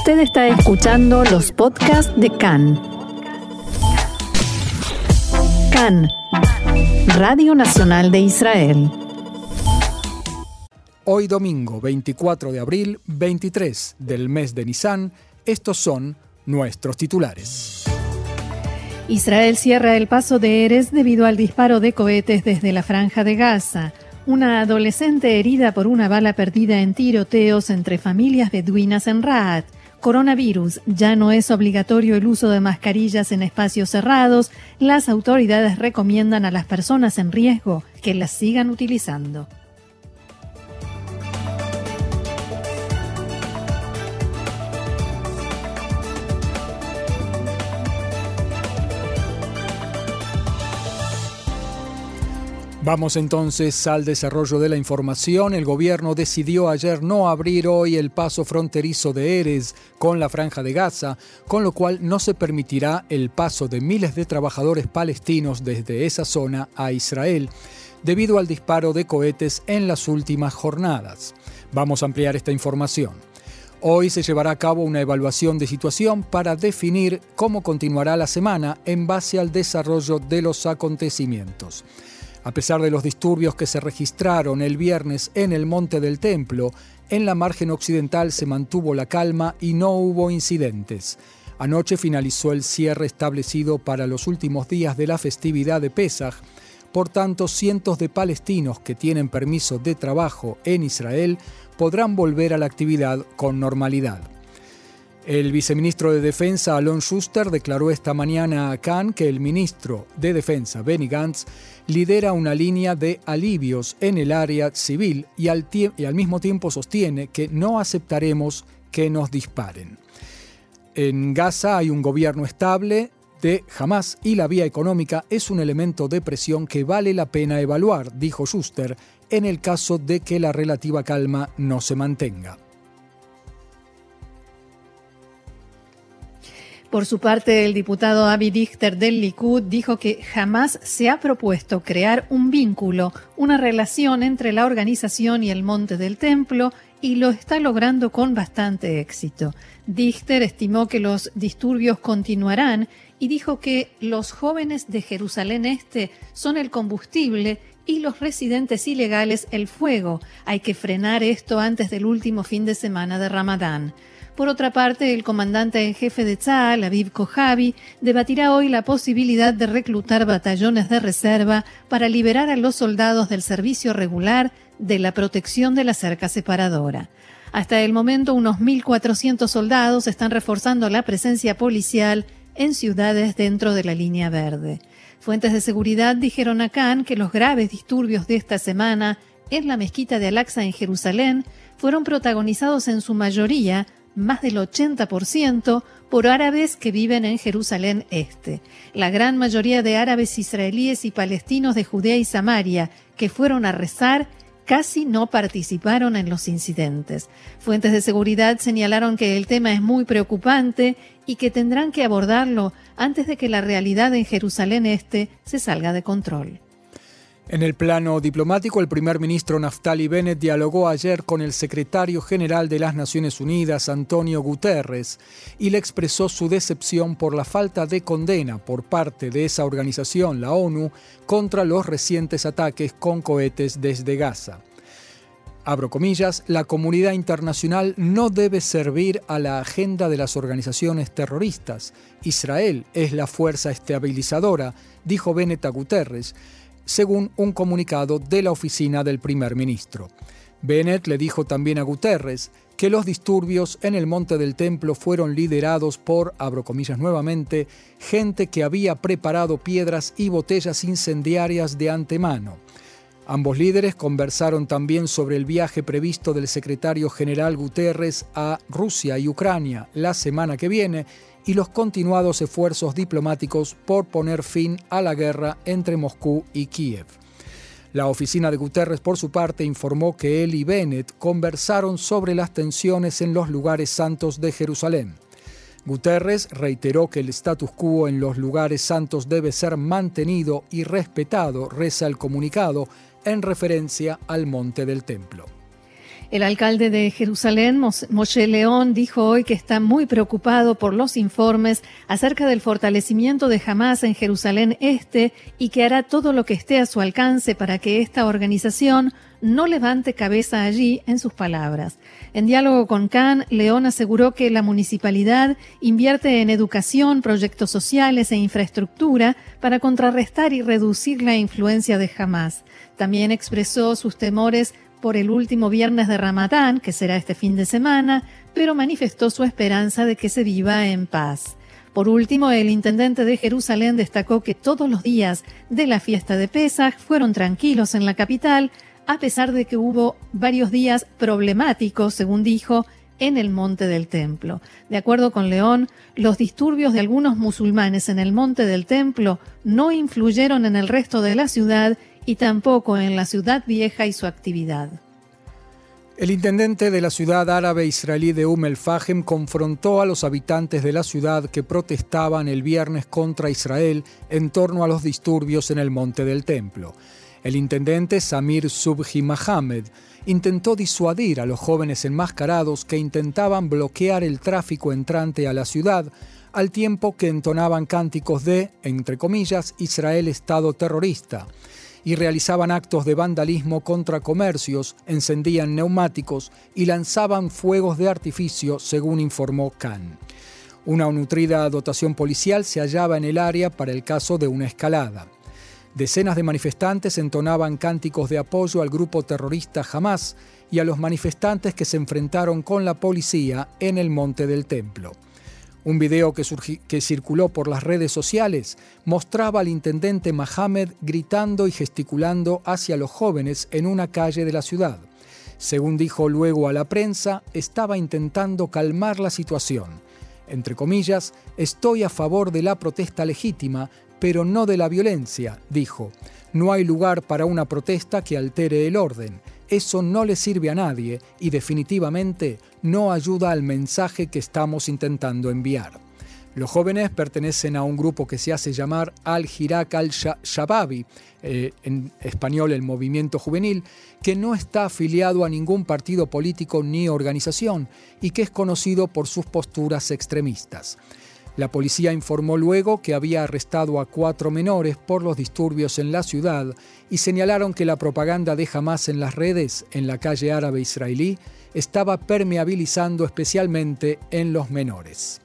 Usted está escuchando los podcasts de CAN. CAN, Radio Nacional de Israel. Hoy domingo 24 de abril, 23 del mes de Nisan, estos son nuestros titulares. Israel cierra el paso de Eres debido al disparo de cohetes desde la franja de Gaza. Una adolescente herida por una bala perdida en tiroteos entre familias beduinas en Raat. Coronavirus. Ya no es obligatorio el uso de mascarillas en espacios cerrados. Las autoridades recomiendan a las personas en riesgo que las sigan utilizando. Vamos entonces al desarrollo de la información. El gobierno decidió ayer no abrir hoy el paso fronterizo de Eres con la franja de Gaza, con lo cual no se permitirá el paso de miles de trabajadores palestinos desde esa zona a Israel, debido al disparo de cohetes en las últimas jornadas. Vamos a ampliar esta información. Hoy se llevará a cabo una evaluación de situación para definir cómo continuará la semana en base al desarrollo de los acontecimientos. A pesar de los disturbios que se registraron el viernes en el Monte del Templo, en la margen occidental se mantuvo la calma y no hubo incidentes. Anoche finalizó el cierre establecido para los últimos días de la festividad de Pesaj. Por tanto, cientos de palestinos que tienen permiso de trabajo en Israel podrán volver a la actividad con normalidad. El viceministro de Defensa, Alon Schuster, declaró esta mañana a Cannes que el ministro de Defensa, Benny Gantz, lidera una línea de alivios en el área civil y al, y al mismo tiempo sostiene que no aceptaremos que nos disparen. En Gaza hay un gobierno estable de Hamas y la vía económica es un elemento de presión que vale la pena evaluar, dijo Schuster, en el caso de que la relativa calma no se mantenga. Por su parte, el diputado Avi Dichter del Likud dijo que jamás se ha propuesto crear un vínculo, una relación entre la organización y el monte del templo y lo está logrando con bastante éxito. Dichter estimó que los disturbios continuarán y dijo que los jóvenes de Jerusalén Este son el combustible y los residentes ilegales el fuego. Hay que frenar esto antes del último fin de semana de Ramadán. Por otra parte, el comandante en jefe de Tzal, Aviv Kojavi, debatirá hoy la posibilidad de reclutar batallones de reserva para liberar a los soldados del servicio regular de la protección de la cerca separadora. Hasta el momento, unos 1.400 soldados están reforzando la presencia policial en ciudades dentro de la línea verde. Fuentes de seguridad dijeron a Khan que los graves disturbios de esta semana en la mezquita de Al-Aqsa en Jerusalén fueron protagonizados en su mayoría más del 80% por árabes que viven en Jerusalén Este. La gran mayoría de árabes israelíes y palestinos de Judea y Samaria que fueron a rezar casi no participaron en los incidentes. Fuentes de seguridad señalaron que el tema es muy preocupante y que tendrán que abordarlo antes de que la realidad en Jerusalén Este se salga de control. En el plano diplomático, el primer ministro Naftali Bennett dialogó ayer con el secretario general de las Naciones Unidas, Antonio Guterres, y le expresó su decepción por la falta de condena por parte de esa organización, la ONU, contra los recientes ataques con cohetes desde Gaza. Abro comillas, la comunidad internacional no debe servir a la agenda de las organizaciones terroristas. Israel es la fuerza estabilizadora, dijo Bennett a Guterres según un comunicado de la oficina del primer ministro. Bennett le dijo también a Guterres que los disturbios en el Monte del Templo fueron liderados por, abro comillas nuevamente, gente que había preparado piedras y botellas incendiarias de antemano. Ambos líderes conversaron también sobre el viaje previsto del secretario general Guterres a Rusia y Ucrania la semana que viene y los continuados esfuerzos diplomáticos por poner fin a la guerra entre Moscú y Kiev. La oficina de Guterres, por su parte, informó que él y Bennett conversaron sobre las tensiones en los lugares santos de Jerusalén. Guterres reiteró que el status quo en los lugares santos debe ser mantenido y respetado, reza el comunicado, en referencia al monte del templo. El alcalde de Jerusalén, Moshe León, dijo hoy que está muy preocupado por los informes acerca del fortalecimiento de Hamas en Jerusalén Este y que hará todo lo que esté a su alcance para que esta organización no levante cabeza allí, en sus palabras. En diálogo con Khan, León aseguró que la municipalidad invierte en educación, proyectos sociales e infraestructura para contrarrestar y reducir la influencia de Hamas. También expresó sus temores por el último viernes de Ramadán, que será este fin de semana, pero manifestó su esperanza de que se viva en paz. Por último, el intendente de Jerusalén destacó que todos los días de la fiesta de Pesach fueron tranquilos en la capital, a pesar de que hubo varios días problemáticos, según dijo, en el monte del templo. De acuerdo con León, los disturbios de algunos musulmanes en el monte del templo no influyeron en el resto de la ciudad y tampoco en la ciudad vieja y su actividad. El intendente de la ciudad árabe israelí de Umm el-Fahem confrontó a los habitantes de la ciudad que protestaban el viernes contra Israel en torno a los disturbios en el monte del templo. El intendente Samir Subhi Mohamed intentó disuadir a los jóvenes enmascarados que intentaban bloquear el tráfico entrante a la ciudad, al tiempo que entonaban cánticos de, entre comillas, Israel Estado terrorista y realizaban actos de vandalismo contra comercios, encendían neumáticos y lanzaban fuegos de artificio, según informó Khan. Una nutrida dotación policial se hallaba en el área para el caso de una escalada. Decenas de manifestantes entonaban cánticos de apoyo al grupo terrorista Hamas y a los manifestantes que se enfrentaron con la policía en el Monte del Templo. Un video que, que, circuló por las redes sociales mostraba al intendente Mohamed gritando y gesticulando hacia los jóvenes en una calle de la ciudad. Según dijo luego a la prensa, estaba intentando calmar la situación. Entre comillas, estoy a favor de la protesta legítima, pero no de la violencia, dijo. No hay lugar para una protesta que altere el orden. Eso no le sirve a nadie y definitivamente no ayuda al mensaje que estamos intentando enviar. Los jóvenes pertenecen a un grupo que se hace llamar Al-Hirak al-Shababi, eh, en español el movimiento juvenil, que no está afiliado a ningún partido político ni organización y que es conocido por sus posturas extremistas. La policía informó luego que había arrestado a cuatro menores por los disturbios en la ciudad y señalaron que la propaganda de Hamas en las redes en la calle árabe israelí estaba permeabilizando especialmente en los menores.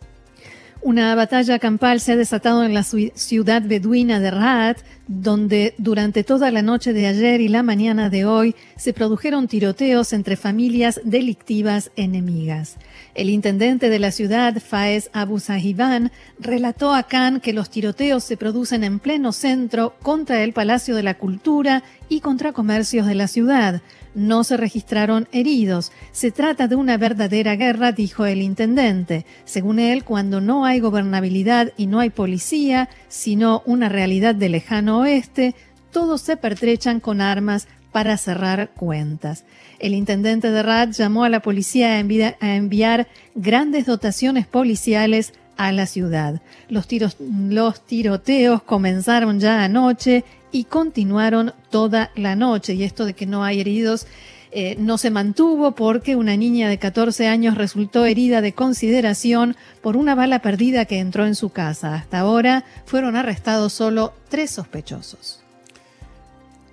Una batalla campal se ha desatado en la ciudad beduina de Raat, donde durante toda la noche de ayer y la mañana de hoy se produjeron tiroteos entre familias delictivas enemigas. El intendente de la ciudad, Faez Abu Sahiban, relató a Khan que los tiroteos se producen en pleno centro contra el Palacio de la Cultura y contra comercios de la ciudad. No se registraron heridos. Se trata de una verdadera guerra, dijo el intendente. Según él, cuando no hay gobernabilidad y no hay policía, sino una realidad de lejano oeste, todos se pertrechan con armas para cerrar cuentas. El intendente de Rad llamó a la policía a enviar grandes dotaciones policiales a la ciudad. Los, los tiroteos comenzaron ya anoche y continuaron toda la noche. Y esto de que no hay heridos eh, no se mantuvo porque una niña de 14 años resultó herida de consideración por una bala perdida que entró en su casa. Hasta ahora fueron arrestados solo tres sospechosos.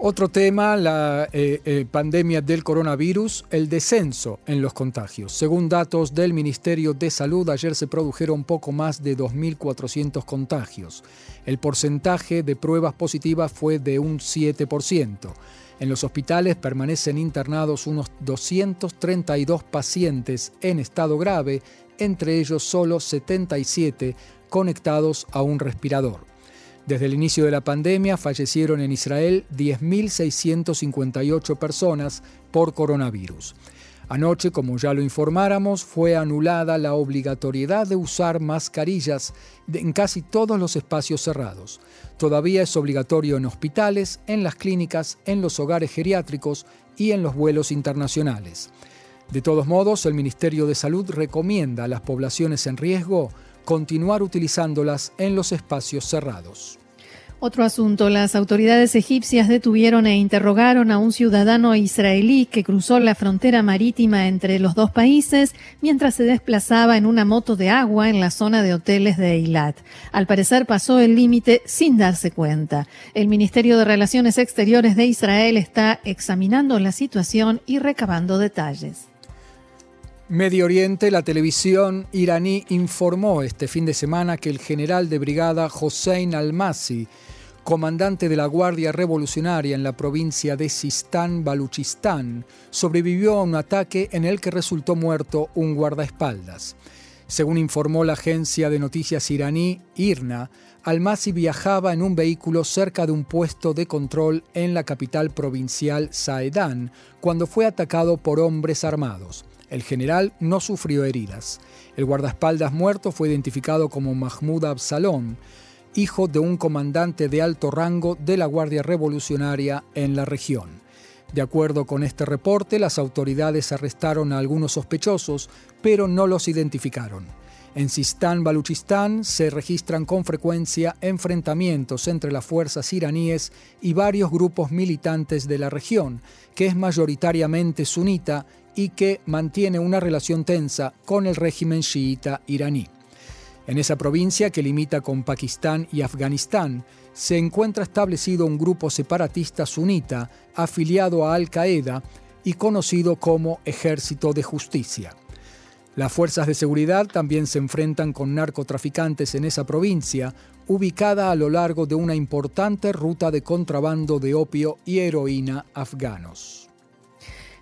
Otro tema, la eh, eh, pandemia del coronavirus, el descenso en los contagios. Según datos del Ministerio de Salud, ayer se produjeron poco más de 2.400 contagios. El porcentaje de pruebas positivas fue de un 7%. En los hospitales permanecen internados unos 232 pacientes en estado grave, entre ellos solo 77 conectados a un respirador. Desde el inicio de la pandemia fallecieron en Israel 10.658 personas por coronavirus. Anoche, como ya lo informáramos, fue anulada la obligatoriedad de usar mascarillas en casi todos los espacios cerrados. Todavía es obligatorio en hospitales, en las clínicas, en los hogares geriátricos y en los vuelos internacionales. De todos modos, el Ministerio de Salud recomienda a las poblaciones en riesgo continuar utilizándolas en los espacios cerrados. Otro asunto, las autoridades egipcias detuvieron e interrogaron a un ciudadano israelí que cruzó la frontera marítima entre los dos países mientras se desplazaba en una moto de agua en la zona de hoteles de Eilat. Al parecer pasó el límite sin darse cuenta. El Ministerio de Relaciones Exteriores de Israel está examinando la situación y recabando detalles. Medio Oriente, la televisión iraní informó este fin de semana que el general de brigada Hossein al-Massi comandante de la Guardia Revolucionaria en la provincia de Sistán, Baluchistán, sobrevivió a un ataque en el que resultó muerto un guardaespaldas. Según informó la agencia de noticias iraní IRNA, Almasi viajaba en un vehículo cerca de un puesto de control en la capital provincial Saedán cuando fue atacado por hombres armados. El general no sufrió heridas. El guardaespaldas muerto fue identificado como Mahmoud Absalom, hijo de un comandante de alto rango de la Guardia Revolucionaria en la región. De acuerdo con este reporte, las autoridades arrestaron a algunos sospechosos, pero no los identificaron. En Sistán, Baluchistán, se registran con frecuencia enfrentamientos entre las fuerzas iraníes y varios grupos militantes de la región, que es mayoritariamente sunita y que mantiene una relación tensa con el régimen chiita iraní. En esa provincia que limita con Pakistán y Afganistán, se encuentra establecido un grupo separatista sunita afiliado a Al-Qaeda y conocido como Ejército de Justicia. Las fuerzas de seguridad también se enfrentan con narcotraficantes en esa provincia, ubicada a lo largo de una importante ruta de contrabando de opio y heroína afganos.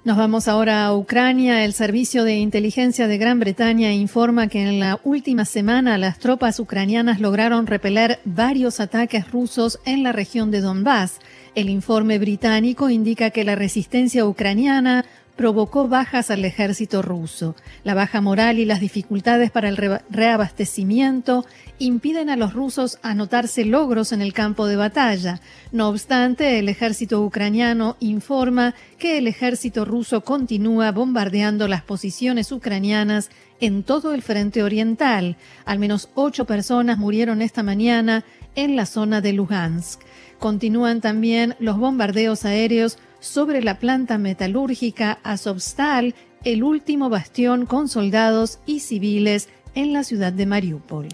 Nos vamos ahora a Ucrania. El Servicio de Inteligencia de Gran Bretaña informa que en la última semana las tropas ucranianas lograron repeler varios ataques rusos en la región de Donbass. El informe británico indica que la resistencia ucraniana provocó bajas al ejército ruso. La baja moral y las dificultades para el reabastecimiento impiden a los rusos anotarse logros en el campo de batalla. No obstante, el ejército ucraniano informa que el ejército ruso continúa bombardeando las posiciones ucranianas en todo el frente oriental. Al menos ocho personas murieron esta mañana en la zona de Lugansk. Continúan también los bombardeos aéreos sobre la planta metalúrgica Azovstal, el último bastión con soldados y civiles en la ciudad de Mariupol.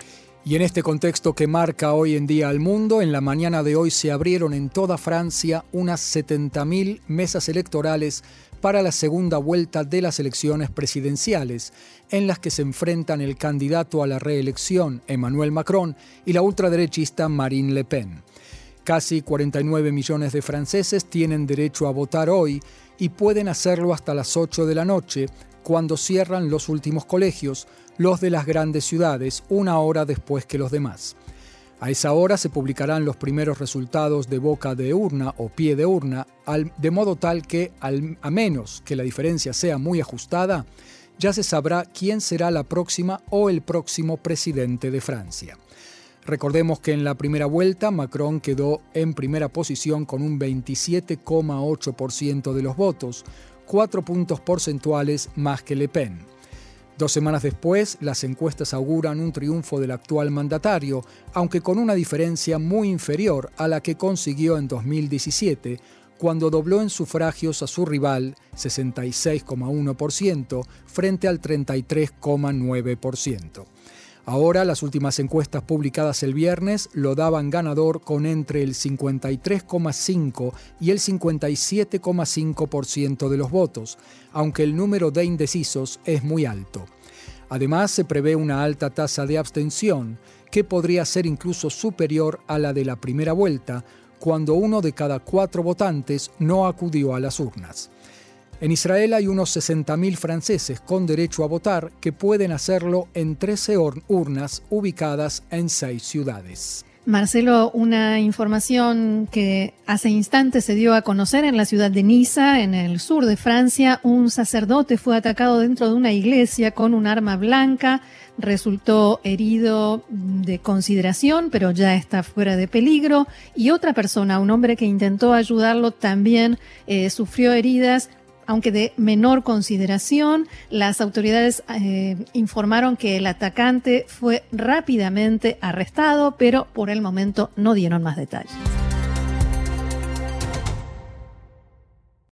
Y en este contexto que marca hoy en día al mundo, en la mañana de hoy se abrieron en toda Francia unas 70.000 mesas electorales para la segunda vuelta de las elecciones presidenciales, en las que se enfrentan el candidato a la reelección, Emmanuel Macron, y la ultraderechista Marine Le Pen. Casi 49 millones de franceses tienen derecho a votar hoy y pueden hacerlo hasta las 8 de la noche, cuando cierran los últimos colegios, los de las grandes ciudades, una hora después que los demás. A esa hora se publicarán los primeros resultados de boca de urna o pie de urna, de modo tal que, a menos que la diferencia sea muy ajustada, ya se sabrá quién será la próxima o el próximo presidente de Francia. Recordemos que en la primera vuelta Macron quedó en primera posición con un 27,8% de los votos, cuatro puntos porcentuales más que Le Pen. Dos semanas después, las encuestas auguran un triunfo del actual mandatario, aunque con una diferencia muy inferior a la que consiguió en 2017, cuando dobló en sufragios a su rival, 66,1%, frente al 33,9%. Ahora las últimas encuestas publicadas el viernes lo daban ganador con entre el 53,5 y el 57,5% de los votos, aunque el número de indecisos es muy alto. Además, se prevé una alta tasa de abstención, que podría ser incluso superior a la de la primera vuelta, cuando uno de cada cuatro votantes no acudió a las urnas. En Israel hay unos 60.000 franceses con derecho a votar que pueden hacerlo en 13 urnas ubicadas en seis ciudades. Marcelo, una información que hace instantes se dio a conocer en la ciudad de Niza, en el sur de Francia. Un sacerdote fue atacado dentro de una iglesia con un arma blanca. Resultó herido de consideración, pero ya está fuera de peligro. Y otra persona, un hombre que intentó ayudarlo, también eh, sufrió heridas aunque de menor consideración. Las autoridades eh, informaron que el atacante fue rápidamente arrestado, pero por el momento no dieron más detalles.